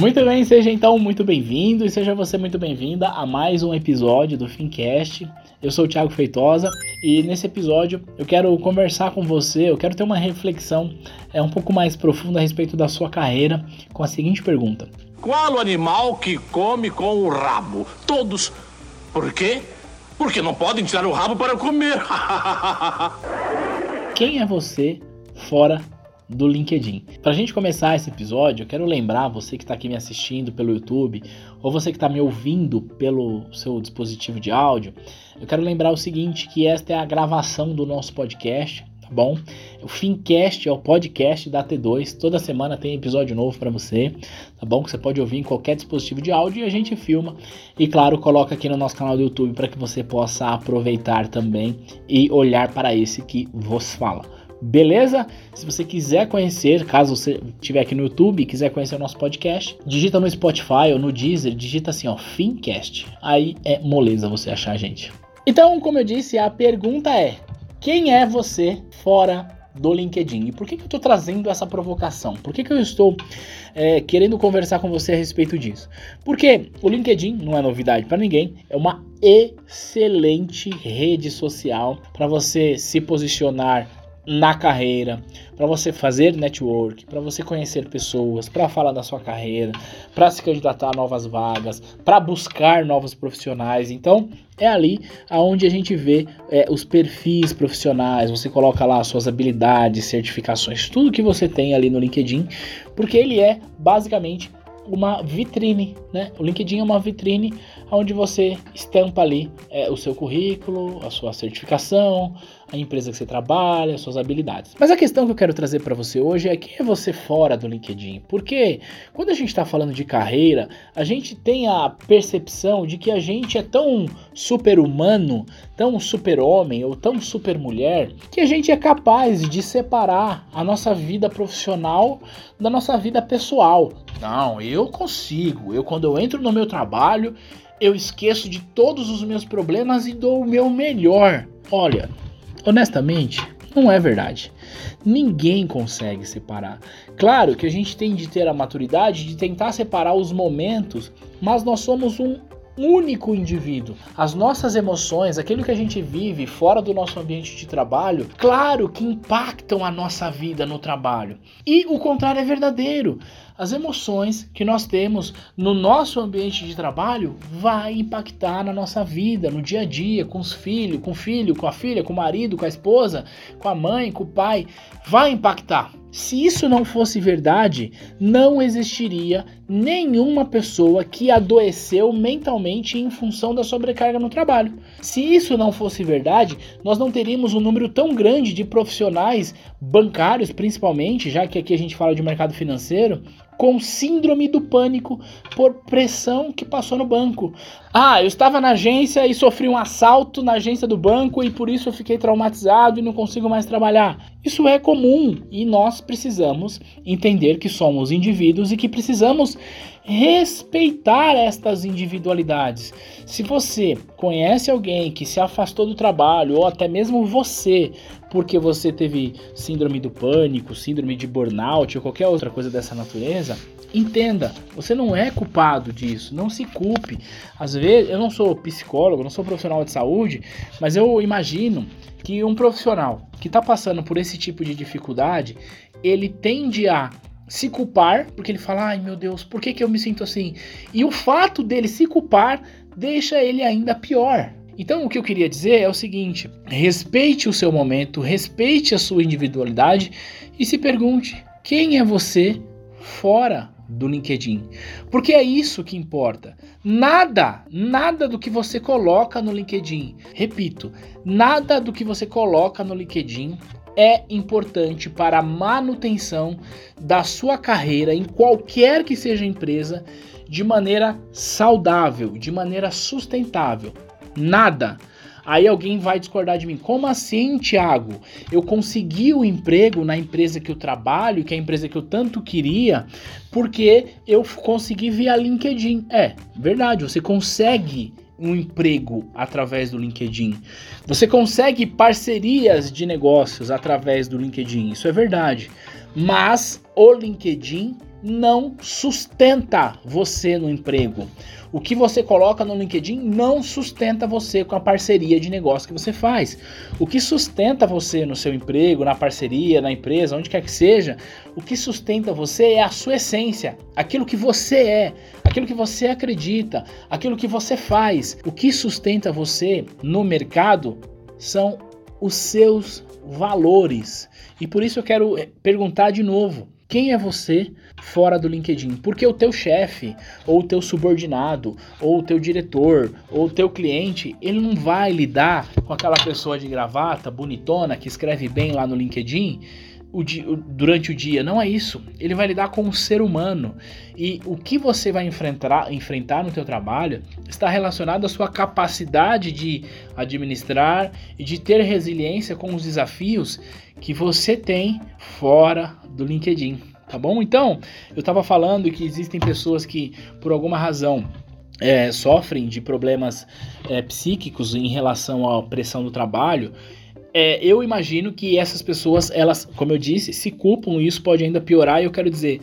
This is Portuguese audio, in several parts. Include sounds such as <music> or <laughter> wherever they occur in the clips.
Muito bem, seja então muito bem-vindo e seja você muito bem-vinda a mais um episódio do Fincast. Eu sou o Thiago Feitosa e nesse episódio eu quero conversar com você, eu quero ter uma reflexão é, um pouco mais profunda a respeito da sua carreira com a seguinte pergunta: Qual o animal que come com o rabo? Todos. Por quê? Porque não podem tirar o rabo para comer. <laughs> Quem é você fora do LinkedIn. Para a gente começar esse episódio, eu quero lembrar você que está aqui me assistindo pelo YouTube ou você que está me ouvindo pelo seu dispositivo de áudio, eu quero lembrar o seguinte, que esta é a gravação do nosso podcast, tá bom? O Fincast é o podcast da T2, toda semana tem episódio novo para você, tá bom? Que você pode ouvir em qualquer dispositivo de áudio e a gente filma e claro, coloca aqui no nosso canal do YouTube para que você possa aproveitar também e olhar para esse que vos fala. Beleza? Se você quiser conhecer, caso você estiver aqui no YouTube e quiser conhecer o nosso podcast, digita no Spotify ou no Deezer, digita assim, ó, Fincast. Aí é moleza você achar a gente. Então, como eu disse, a pergunta é: quem é você fora do LinkedIn. E por que, que eu estou trazendo essa provocação? Por que, que eu estou é, querendo conversar com você a respeito disso? Porque o LinkedIn não é novidade para ninguém, é uma excelente rede social para você se posicionar na carreira, para você fazer network, para você conhecer pessoas, para falar da sua carreira, para se candidatar a novas vagas, para buscar novos profissionais. Então, é ali aonde a gente vê é, os perfis profissionais. Você coloca lá suas habilidades, certificações, tudo que você tem ali no LinkedIn, porque ele é basicamente uma vitrine, né? O LinkedIn é uma vitrine onde você estampa ali é, o seu currículo, a sua certificação, a empresa que você trabalha, suas habilidades. Mas a questão que eu quero trazer para você hoje é quem é você fora do LinkedIn? Porque quando a gente está falando de carreira, a gente tem a percepção de que a gente é tão super-humano, tão super-homem ou tão super-mulher, que a gente é capaz de separar a nossa vida profissional da nossa vida pessoal. Não, eu consigo. Eu quando eu entro no meu trabalho, eu esqueço de todos os meus problemas e dou o meu melhor. Olha, honestamente, não é verdade. Ninguém consegue separar. Claro que a gente tem de ter a maturidade de tentar separar os momentos, mas nós somos um único indivíduo. As nossas emoções, aquilo que a gente vive fora do nosso ambiente de trabalho, claro que impactam a nossa vida no trabalho. E o contrário é verdadeiro. As emoções que nós temos no nosso ambiente de trabalho vai impactar na nossa vida, no dia a dia, com os filhos, com o filho, com a filha, com o marido, com a esposa, com a mãe, com o pai, vai impactar. Se isso não fosse verdade, não existiria nenhuma pessoa que adoeceu mentalmente em função da sobrecarga no trabalho. Se isso não fosse verdade, nós não teríamos um número tão grande de profissionais bancários, principalmente, já que aqui a gente fala de mercado financeiro, com síndrome do pânico por pressão que passou no banco. Ah, eu estava na agência e sofri um assalto na agência do banco e por isso eu fiquei traumatizado e não consigo mais trabalhar. Isso é comum e nós precisamos entender que somos indivíduos e que precisamos respeitar estas individualidades. Se você conhece alguém que se afastou do trabalho, ou até mesmo você, porque você teve síndrome do pânico, síndrome de burnout ou qualquer outra coisa dessa natureza, entenda, você não é culpado disso, não se culpe. Às vezes, eu não sou psicólogo, não sou profissional de saúde, mas eu imagino que um profissional que está passando por esse tipo de dificuldade, ele tende a se culpar, porque ele fala, ai meu Deus, por que, que eu me sinto assim? E o fato dele se culpar deixa ele ainda pior. Então, o que eu queria dizer é o seguinte: respeite o seu momento, respeite a sua individualidade e se pergunte: quem é você fora do LinkedIn? Porque é isso que importa. Nada, nada do que você coloca no LinkedIn, repito, nada do que você coloca no LinkedIn é importante para a manutenção da sua carreira em qualquer que seja a empresa de maneira saudável, de maneira sustentável. Nada Aí alguém vai discordar de mim. Como assim, Thiago? Eu consegui o emprego na empresa que eu trabalho, que é a empresa que eu tanto queria, porque eu consegui via LinkedIn. É, verdade, você consegue um emprego através do LinkedIn. Você consegue parcerias de negócios através do LinkedIn. Isso é verdade. Mas o LinkedIn não sustenta você no emprego. O que você coloca no LinkedIn não sustenta você com a parceria de negócio que você faz. O que sustenta você no seu emprego, na parceria, na empresa, onde quer que seja, o que sustenta você é a sua essência, aquilo que você é, aquilo que você acredita, aquilo que você faz. O que sustenta você no mercado são os seus valores. E por isso eu quero eh, perguntar de novo: quem é você fora do LinkedIn? Porque o teu chefe, ou o teu subordinado, ou o teu diretor, ou o teu cliente, ele não vai lidar com aquela pessoa de gravata, bonitona, que escreve bem lá no LinkedIn o dia, durante o dia. Não é isso. Ele vai lidar com o ser humano. E o que você vai enfrentar, enfrentar no teu trabalho está relacionado à sua capacidade de administrar e de ter resiliência com os desafios que você tem fora do LinkedIn, tá bom? Então, eu estava falando que existem pessoas que, por alguma razão, é, sofrem de problemas é, psíquicos em relação à pressão do trabalho. É, eu imagino que essas pessoas, elas, como eu disse, se culpam e isso pode ainda piorar. E eu quero dizer,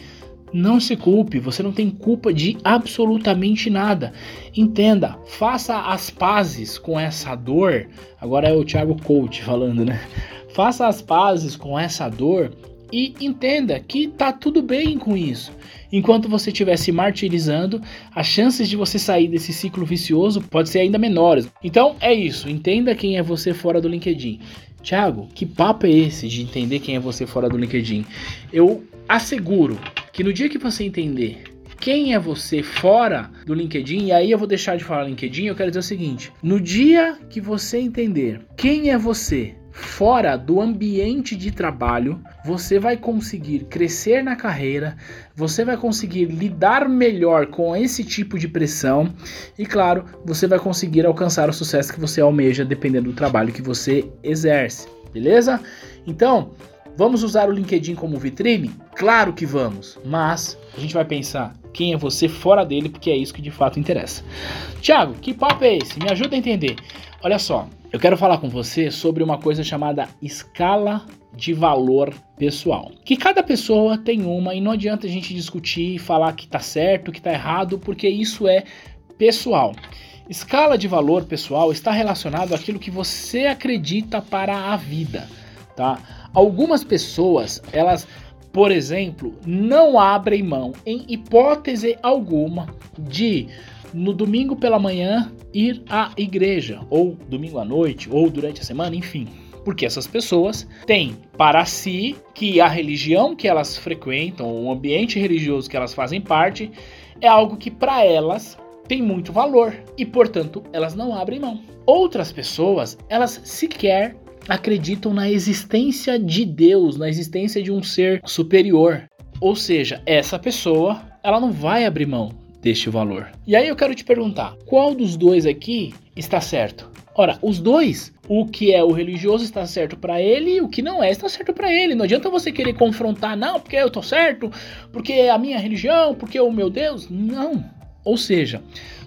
não se culpe, você não tem culpa de absolutamente nada. Entenda, faça as pazes com essa dor. Agora é o Thiago Coach falando, né? Faça as pazes com essa dor e entenda que tá tudo bem com isso. Enquanto você estiver se martirizando, as chances de você sair desse ciclo vicioso pode ser ainda menores. Então é isso, entenda quem é você fora do LinkedIn. Thiago, que papo é esse de entender quem é você fora do LinkedIn? Eu asseguro que no dia que você entender quem é você fora do LinkedIn, e aí eu vou deixar de falar LinkedIn, eu quero dizer o seguinte: no dia que você entender quem é você fora do ambiente de trabalho, você vai conseguir crescer na carreira, você vai conseguir lidar melhor com esse tipo de pressão e, claro, você vai conseguir alcançar o sucesso que você almeja dependendo do trabalho que você exerce, beleza? Então, vamos usar o LinkedIn como vitrine? Claro que vamos, mas a gente vai pensar quem é você fora dele, porque é isso que de fato interessa. Tiago, que papo é esse? Me ajuda a entender. Olha só, eu quero falar com você sobre uma coisa chamada escala de valor pessoal. Que cada pessoa tem uma e não adianta a gente discutir e falar que tá certo, que tá errado, porque isso é pessoal. Escala de valor pessoal está relacionado àquilo que você acredita para a vida, tá? Algumas pessoas, elas, por exemplo, não abrem mão em hipótese alguma de no domingo pela manhã ir à igreja, ou domingo à noite, ou durante a semana, enfim. Porque essas pessoas têm para si que a religião que elas frequentam, o ambiente religioso que elas fazem parte, é algo que para elas tem muito valor e, portanto, elas não abrem mão. Outras pessoas, elas sequer acreditam na existência de Deus, na existência de um ser superior. Ou seja, essa pessoa, ela não vai abrir mão deste valor. E aí eu quero te perguntar, qual dos dois aqui está certo? Ora, os dois, o que é o religioso está certo para ele e o que não é está certo para ele. Não adianta você querer confrontar, não, porque eu tô certo, porque é a minha religião, porque o meu Deus. Não. Ou seja,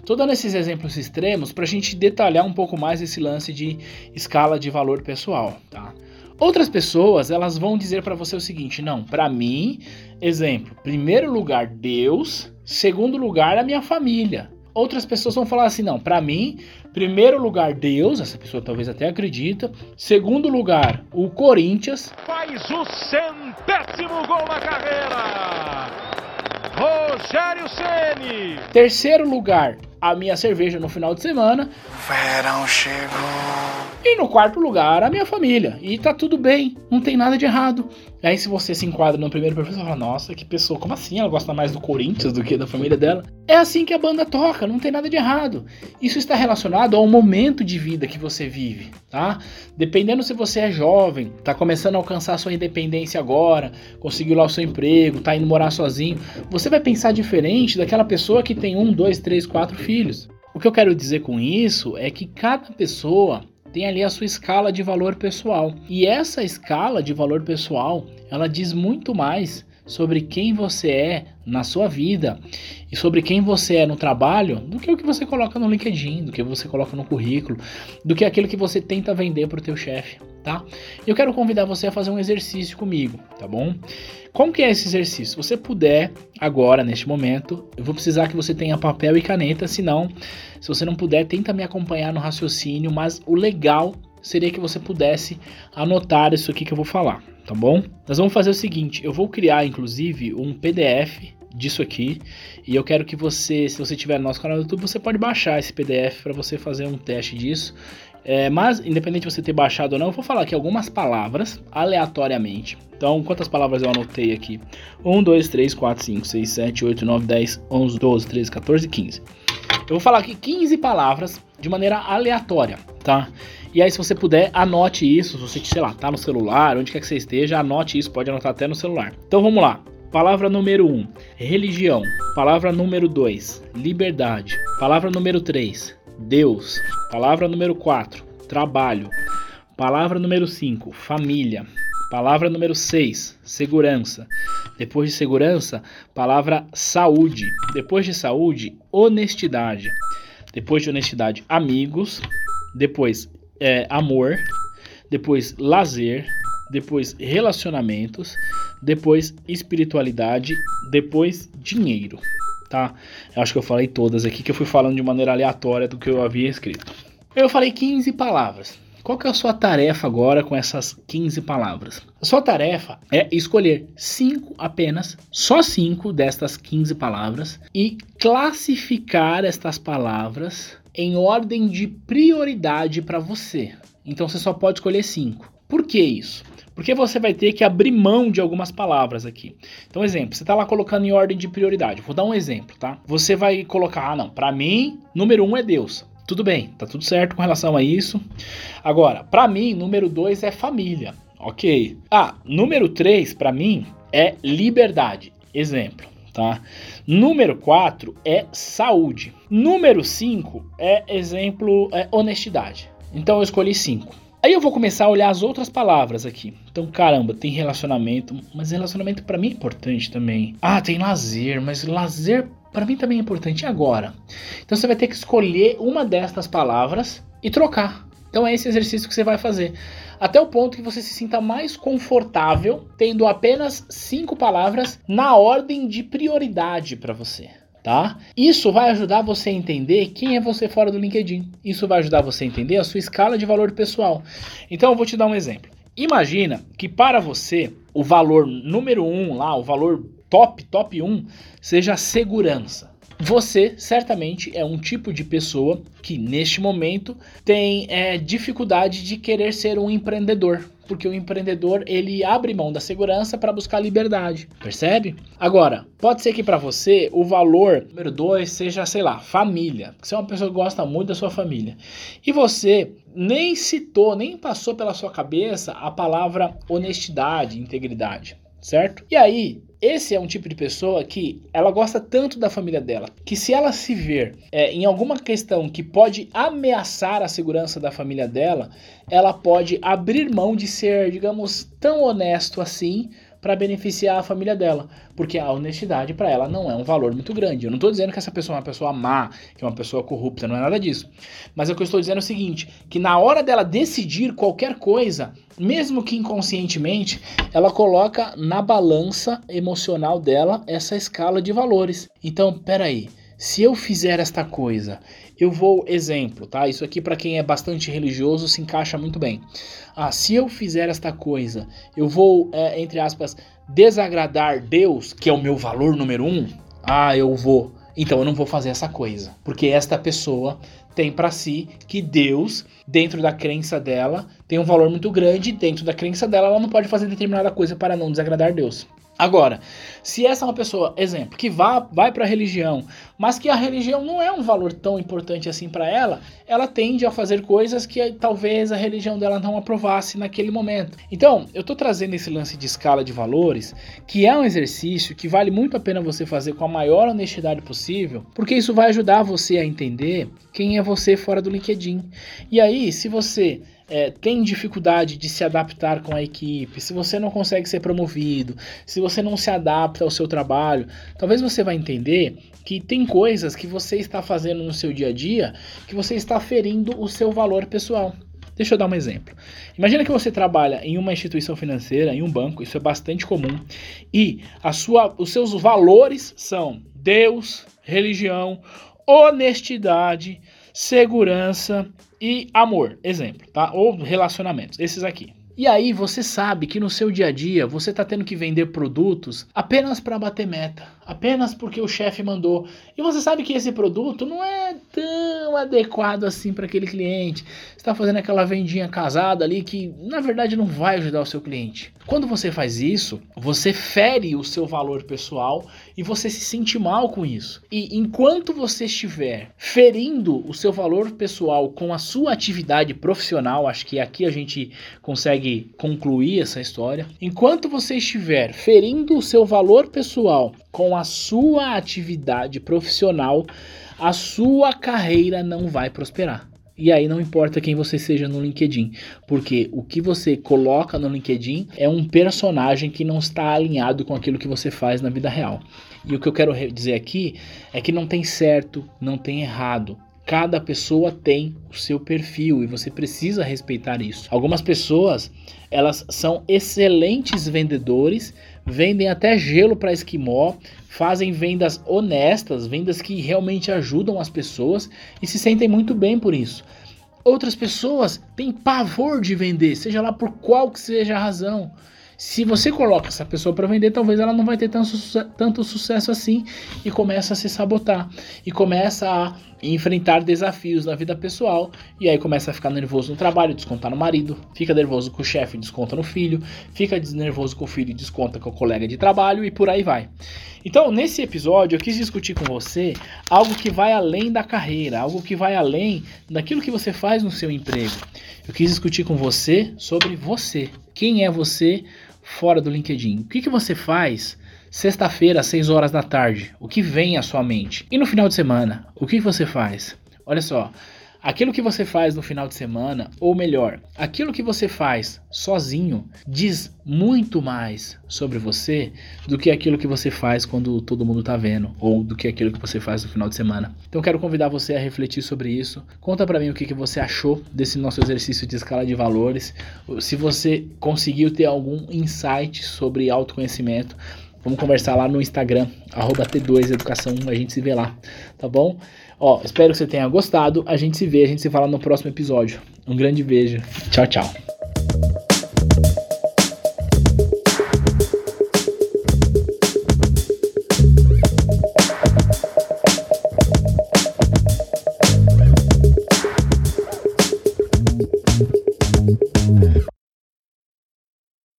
tô dando esses exemplos extremos para a gente detalhar um pouco mais esse lance de escala de valor pessoal, tá? Outras pessoas, elas vão dizer para você o seguinte: não, para mim, exemplo, primeiro lugar Deus, segundo lugar a minha família. Outras pessoas vão falar assim: não, para mim, primeiro lugar Deus, essa pessoa talvez até acredita, segundo lugar o Corinthians. Faz o centésimo gol na carreira! Rogério Ceni. Terceiro lugar, a minha cerveja no final de semana. Verão chegou. E no quarto lugar, a minha família. E tá tudo bem, não tem nada de errado. E aí, se você se enquadra no primeiro você fala: Nossa, que pessoa, como assim? Ela gosta mais do Corinthians do que da família dela. É assim que a banda toca, não tem nada de errado. Isso está relacionado ao momento de vida que você vive, tá? Dependendo se você é jovem, tá começando a alcançar sua independência agora, conseguiu lá o seu emprego, tá indo morar sozinho, você vai pensar diferente daquela pessoa que tem um, dois, três, quatro filhos. O que eu quero dizer com isso é que cada pessoa tem ali a sua escala de valor pessoal. E essa escala de valor pessoal, ela diz muito mais sobre quem você é na sua vida e sobre quem você é no trabalho do que o que você coloca no LinkedIn, do que você coloca no currículo, do que aquilo que você tenta vender para o teu chefe, tá? Eu quero convidar você a fazer um exercício comigo, tá bom? Como que é esse exercício? Se você puder agora, neste momento, eu vou precisar que você tenha papel e caneta, senão, se você não puder, tenta me acompanhar no raciocínio, mas o legal seria que você pudesse anotar isso aqui que eu vou falar, tá bom? Nós vamos fazer o seguinte, eu vou criar inclusive um PDF disso aqui e eu quero que você, se você tiver no nosso canal do YouTube, você pode baixar esse PDF para você fazer um teste disso. É, mas, independente de você ter baixado ou não, eu vou falar aqui algumas palavras aleatoriamente. Então, quantas palavras eu anotei aqui? 1, 2, 3, 4, 5, 6, 7, 8, 9, 10, 11, 12, 13, 14, 15. Eu vou falar aqui 15 palavras de maneira aleatória, tá? E aí, se você puder, anote isso. Se você, sei lá, tá no celular, onde quer que você esteja, anote isso. Pode anotar até no celular. Então vamos lá. Palavra número 1, um, religião. Palavra número 2, liberdade. Palavra número 3, Deus. Palavra número 4, trabalho. Palavra número 5, família. Palavra número 6, segurança. Depois de segurança, palavra saúde. Depois de saúde, honestidade. Depois de honestidade, amigos. Depois é, amor, depois lazer, depois relacionamentos, depois espiritualidade, depois dinheiro, tá? Eu acho que eu falei todas aqui, que eu fui falando de maneira aleatória do que eu havia escrito. Eu falei 15 palavras. Qual que é a sua tarefa agora com essas 15 palavras? A sua tarefa é escolher cinco apenas, só cinco destas 15 palavras e classificar estas palavras em ordem de prioridade para você. Então você só pode escolher cinco. Por que isso? Porque você vai ter que abrir mão de algumas palavras aqui. Então, exemplo, você está lá colocando em ordem de prioridade. Vou dar um exemplo, tá? Você vai colocar, ah, não, para mim, número um é Deus. Tudo bem, tá tudo certo com relação a isso. Agora, para mim, número dois é família. Ok. Ah, número três, para mim, é liberdade. Exemplo tá? Número 4 é saúde. Número 5 é exemplo, é honestidade. Então eu escolhi 5. Aí eu vou começar a olhar as outras palavras aqui. Então, caramba, tem relacionamento, mas relacionamento para mim é importante também. Ah, tem lazer, mas lazer para mim também é importante. Agora? Então você vai ter que escolher uma destas palavras e trocar. Então é esse exercício que você vai fazer. Até o ponto que você se sinta mais confortável tendo apenas cinco palavras na ordem de prioridade para você. Tá? Isso vai ajudar você a entender quem é você fora do LinkedIn. Isso vai ajudar você a entender a sua escala de valor pessoal. Então eu vou te dar um exemplo. Imagina que para você o valor número um lá, o valor top, top 1, seja segurança. Você certamente é um tipo de pessoa que neste momento tem é, dificuldade de querer ser um empreendedor, porque o empreendedor ele abre mão da segurança para buscar liberdade, percebe? Agora, pode ser que para você o valor número dois seja, sei lá, família, você é uma pessoa que gosta muito da sua família e você nem citou, nem passou pela sua cabeça a palavra honestidade, integridade, certo? E aí esse é um tipo de pessoa que ela gosta tanto da família dela que se ela se ver é, em alguma questão que pode ameaçar a segurança da família dela, ela pode abrir mão de ser, digamos, tão honesto assim para beneficiar a família dela, porque a honestidade para ela não é um valor muito grande. Eu não estou dizendo que essa pessoa é uma pessoa má, que é uma pessoa corrupta, não é nada disso. Mas o que eu estou dizendo é o seguinte, que na hora dela decidir qualquer coisa, mesmo que inconscientemente, ela coloca na balança emocional dela essa escala de valores. Então, peraí, se eu fizer esta coisa, eu vou exemplo, tá? Isso aqui para quem é bastante religioso se encaixa muito bem. Ah, se eu fizer esta coisa, eu vou, é, entre aspas, desagradar Deus, que é o meu valor número um. Ah, eu vou. Então eu não vou fazer essa coisa, porque esta pessoa tem para si que Deus, dentro da crença dela, tem um valor muito grande, dentro da crença dela ela não pode fazer determinada coisa para não desagradar Deus. Agora, se essa é uma pessoa, exemplo, que vá, vai para a religião, mas que a religião não é um valor tão importante assim para ela, ela tende a fazer coisas que talvez a religião dela não aprovasse naquele momento. Então, eu estou trazendo esse lance de escala de valores, que é um exercício que vale muito a pena você fazer com a maior honestidade possível, porque isso vai ajudar você a entender quem é você fora do LinkedIn. E aí, se você é, tem dificuldade de se adaptar com a equipe, se você não consegue ser promovido, se você não se adapta ao seu trabalho, talvez você vai entender que tem coisas que você está fazendo no seu dia a dia que você está ferindo o seu valor pessoal. Deixa eu dar um exemplo. Imagina que você trabalha em uma instituição financeira, em um banco, isso é bastante comum, e a sua, os seus valores são Deus, religião, honestidade, segurança e amor, exemplo, tá? Ou relacionamentos, esses aqui. E aí você sabe que no seu dia a dia você está tendo que vender produtos apenas para bater meta, apenas porque o chefe mandou. E você sabe que esse produto não é tão adequado assim para aquele cliente. Você está fazendo aquela vendinha casada ali que na verdade não vai ajudar o seu cliente. Quando você faz isso, você fere o seu valor pessoal e você se sente mal com isso. E enquanto você estiver ferindo o seu valor pessoal com a sua atividade profissional, acho que aqui a gente consegue concluir essa história. Enquanto você estiver ferindo o seu valor pessoal com a sua atividade profissional, a sua carreira não vai prosperar. E aí não importa quem você seja no LinkedIn, porque o que você coloca no LinkedIn é um personagem que não está alinhado com aquilo que você faz na vida real. E o que eu quero dizer aqui é que não tem certo, não tem errado. Cada pessoa tem o seu perfil e você precisa respeitar isso. Algumas pessoas, elas são excelentes vendedores, vendem até gelo para esquimó, fazem vendas honestas, vendas que realmente ajudam as pessoas e se sentem muito bem por isso. Outras pessoas têm pavor de vender, seja lá por qual que seja a razão. Se você coloca essa pessoa para vender, talvez ela não vai ter tanto, tanto sucesso assim e começa a se sabotar e começa a enfrentar desafios na vida pessoal e aí começa a ficar nervoso no trabalho, descontar no marido, fica nervoso com o chefe, desconta no filho, fica nervoso com o filho, desconta com o colega de trabalho e por aí vai. Então, nesse episódio, eu quis discutir com você algo que vai além da carreira, algo que vai além daquilo que você faz no seu emprego. Eu quis discutir com você sobre você. Quem é você fora do LinkedIn? O que, que você faz sexta-feira, às 6 horas da tarde? O que vem à sua mente? E no final de semana, o que você faz? Olha só, Aquilo que você faz no final de semana, ou melhor, aquilo que você faz sozinho, diz muito mais sobre você do que aquilo que você faz quando todo mundo tá vendo, ou do que aquilo que você faz no final de semana. Então quero convidar você a refletir sobre isso. Conta para mim o que, que você achou desse nosso exercício de escala de valores. Se você conseguiu ter algum insight sobre autoconhecimento, Vamos conversar lá no Instagram, T2Educação, a gente se vê lá, tá bom? Ó, espero que você tenha gostado. A gente se vê, a gente se fala no próximo episódio. Um grande beijo. Tchau, tchau.